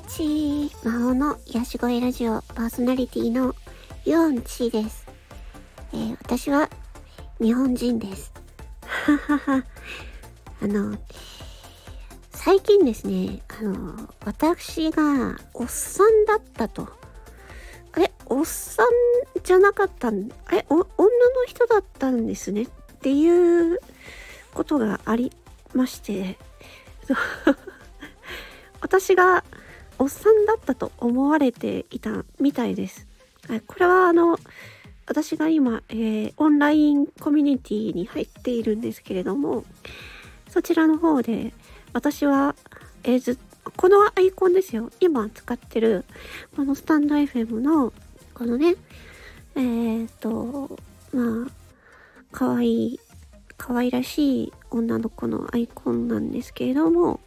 88魔法の癒し声ラジオパーソナリティのユオンチーです、えー、私は日本人です。はははあの最近ですねあの私がおっさんだったと。あれおっさんじゃなかったんあれ女の人だったんですね。っていうことがありまして。私がおっさんだったと思われていたみたいです。これはあの、私が今、えー、オンラインコミュニティに入っているんですけれども、そちらの方で、私は、えー、ずこのアイコンですよ。今使ってる、このスタンド FM の、このね、えー、っと、まあ、可愛い、可愛らしい女の子のアイコンなんですけれども、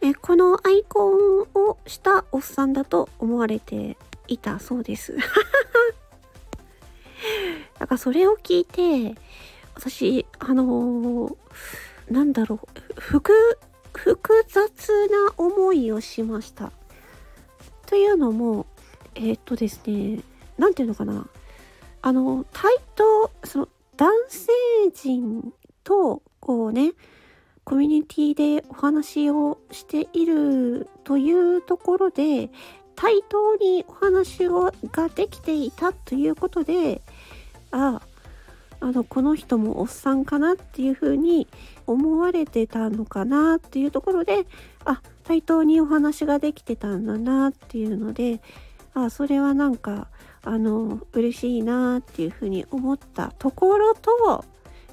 えこのアイコンをしたおっさんだと思われていたそうです。だからそれを聞いて、私、あのー、なんだろう、複、複雑な思いをしました。というのも、えー、っとですね、なんていうのかな。あの、対等、その、男性陣と、こうね、コミュニティでお話をしているというところで対等にお話をができていたということでああのこの人もおっさんかなっていうふうに思われてたのかなっていうところであ対等にお話ができてたんだなっていうのであそれはなんかあの嬉しいなっていうふうに思ったところと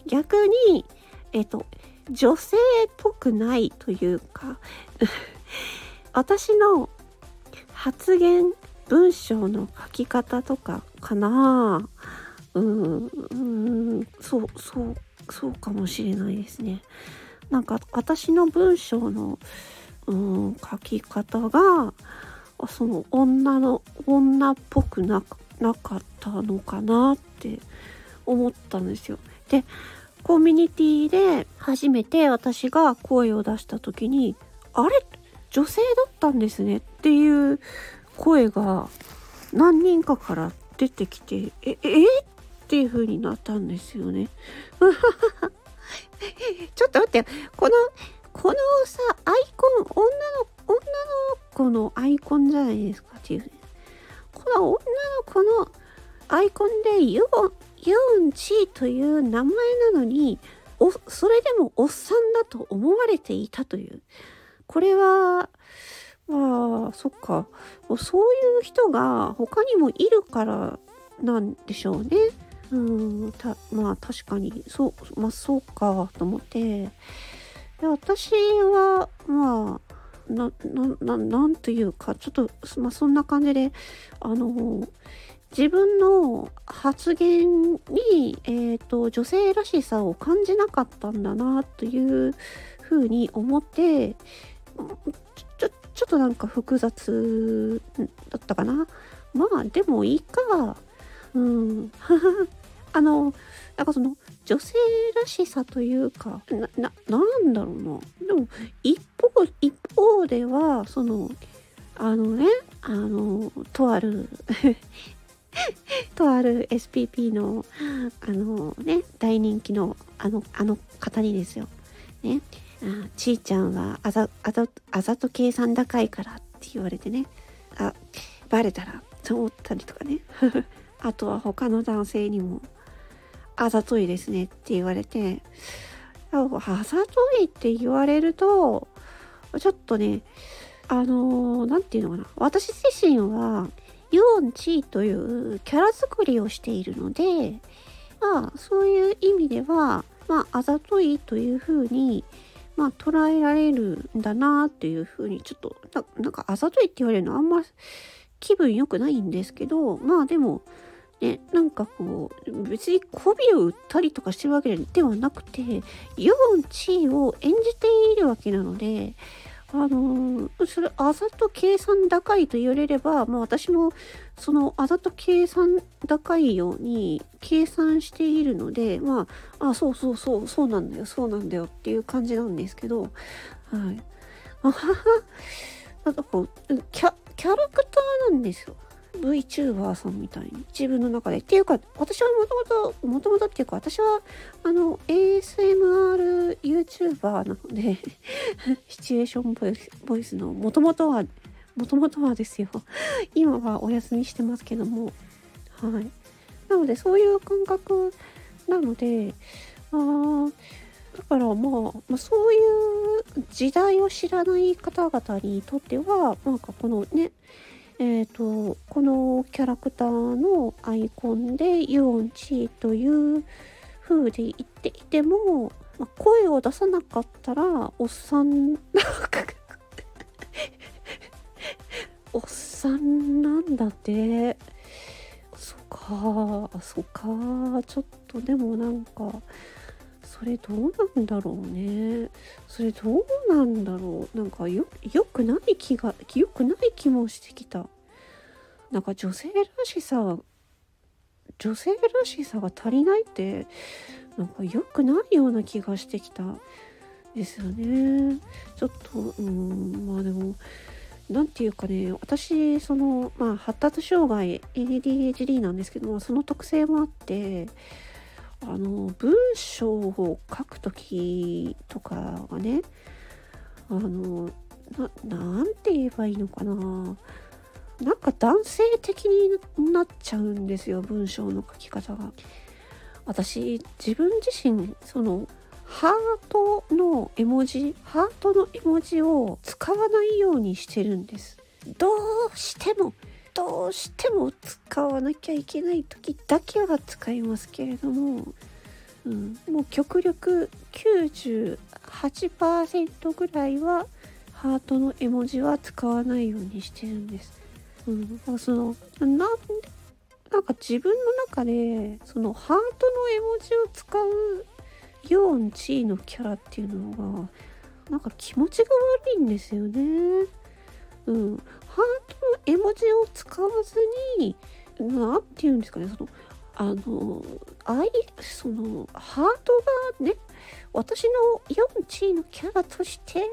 逆にえっと女性っぽくないというか 私の発言文章の書き方とかかな。うんうんそうそうそうかもしれないですね。なんか私の文章のうん書き方がその女の女っぽくななかったのかなって思ったんですよ。でコミュニティで初めて私が声を出した時に、あれ？女性だったんですねっていう声が何人かから出てきて、え、えっていう風になったんですよね。ちょっと待って、この、このさ、アイコン、女の、女の子のアイコンじゃないですかっていう。この女の子のアイコンでユオユンチという名前なのにそれでもおっさんだと思われていたという。これはまあそっか。そういう人が他にもいるからなんでしょうね。うんたまあ確かに。そうまあそうかと思って。で私はまあなななんというかちょっとまあそんな感じであの自分の発言に、えーと、女性らしさを感じなかったんだなというふうに思ってちょちょっとなんか複雑だったかな。まあでもいいか。うん。あのなんかその女性らしさというかなななんだろうな。でも一方一方ではそのあのねあのとある とある SPP の、あのね、大人気のあの、あの方にですよ。ね。あちーちゃんはあざ、あざ、あざと計算高いからって言われてね。あ、バレたらと思ったりとかね。あとは他の男性にも、あざといですねって言われて、あざといって言われると、ちょっとね、あのー、なんていうのかな。私自身は、ユオンチーというキャラ作りをしているので、まあ、そういう意味では、まあ、あざといというふうに、まあ、捉えられるんだなっていうふうに、ちょっとな、なんかあざといって言われるのあんま気分良くないんですけど、まあでも、ね、なんかこう、別に媚びを売ったりとかしてるわけではなくて、ユオンチーを演じているわけなので、あの、それ、あざと計算高いと言われれば、まあ私も、そのあざと計算高いように計算しているので、まあ、あ、そうそうそう、そうなんだよ、そうなんだよっていう感じなんですけど、はい。あはは、なんかこうキャキャラクターなんですよ VTuber さんみたいに自分の中でっていうか私はもともともともとっていうか私はあの ASMR YouTuber なので シチュエーションボイスボイスのもともとはもともとはですよ。今はお休みしてますけども。はい。なのでそういう感覚なのであだからまあ、まあ、そういう時代を知らない方々にとってはなんかこのねえーと、このキャラクターのアイコンでユオンチーという風で言っていても、まあ、声を出さなかったらおっさんおっさんなんだって。そっかそっか。ちょっとでもなんかそれどうなんだろうね。それどうなんだろう。なんかよくない気がよくない気もしてきた。なんか女性らしさ女性らしさが足りないってなんか良くないような気がしてきた。ですよね。ちょっとうんまあでも何て言うかね私そのまあ発達障害 ADHD なんですけどもその特性もあってあの文章を書く時とかがねあのななんて言えばいいのかななんか男性的になっちゃうんですよ文章の書き方が。私自分自身そのハートの絵文字ハートの絵文字を使わないようにしてるんです。どうしてもどうしても使わなきゃいけない時だけは使いますけれども、うん、もう極力98%ぐらいはハートの絵文字は使わないようにしてるんです。うん、そのなんなんか自分の中でそのハートの絵文字を使うヨンチーのキャラっていうのがなんか気持ちが悪いんですよね。うん、ハートの絵文字を使わずに何て言うんですかねそのあの愛そのハートがね私の4チのキャラとして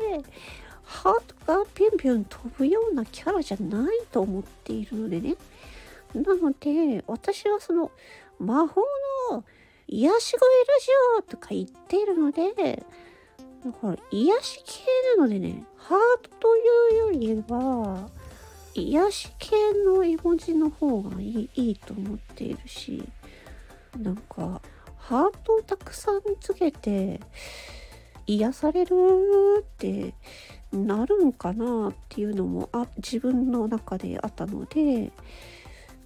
ハートがピュンピュン飛ぶようなキャラじゃないと思っているのでね。なので私はその魔法の癒し声ラジオとか言っているのでだから癒し系なのでねハートというよりは癒し系の絵文字の方がいいいいと思っているしなんかハートをたくさんつけて癒されるってなるんかなっていうのもあ自分の中であったので、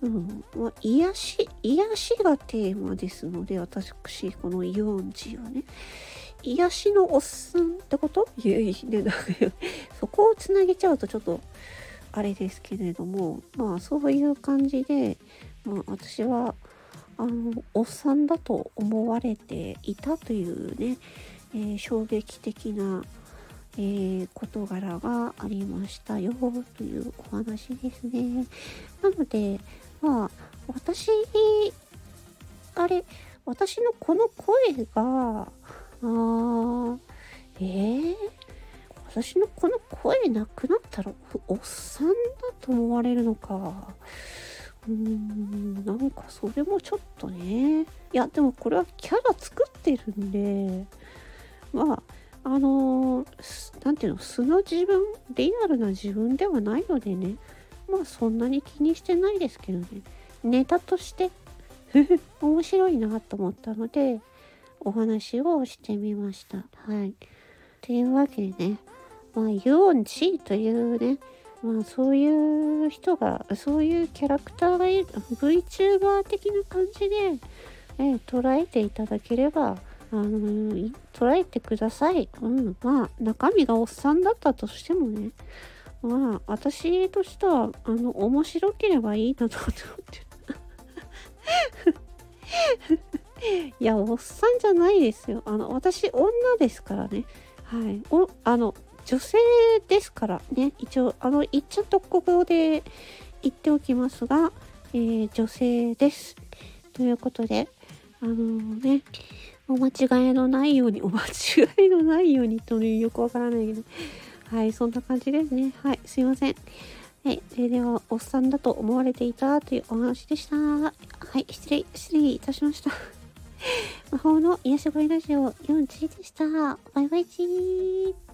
うんまあ、癒し癒しがテーマですので私このイオンジはね。癒しのおっさんってこと、そこをつなげちゃうとちょっとあれですけれどもまあそういう感じで、まあ、私はあのおっさんだと思われていたというね、えー、衝撃的な、えー、事柄がありましたよというお話ですね。なのでまあ私あれ私のこの声があーえー、私のこの声なくなったらおっさんだと思われるのか。うーん、なんかそれもちょっとね。いや、でもこれはキャラ作ってるんで、まあ、あのー、なんていうの、素の自分、リアルな自分ではないのでね、まあそんなに気にしてないですけどね、ネタとして 面白いなと思ったので、お話をしてみました。はい。というわけでね、まあ、ユオンチーというね、まあ、そういう人が、そういうキャラクターがいる、VTuber 的な感じで、え、捉えていただければ、あのー、捉えてください。うん。まあ、中身がおっさんだったとしてもね、まあ、私としては、あの、面白ければいいなと思って。いや、おっさんじゃないですよ。あの、私、女ですからね。はい、おあの女性ですからね一応あの一応特語で言っておきますが、えー、女性です。ということであのー、ねお間違いのないようにお間違いのないようにというよくわからないけどはいそんな感じですねはいすいません。はい、えー、ではおっさんだと思われていたというお話でした。はい失礼失礼いたしました。魔法の癒し声ラジオ4チでした。バイバイチー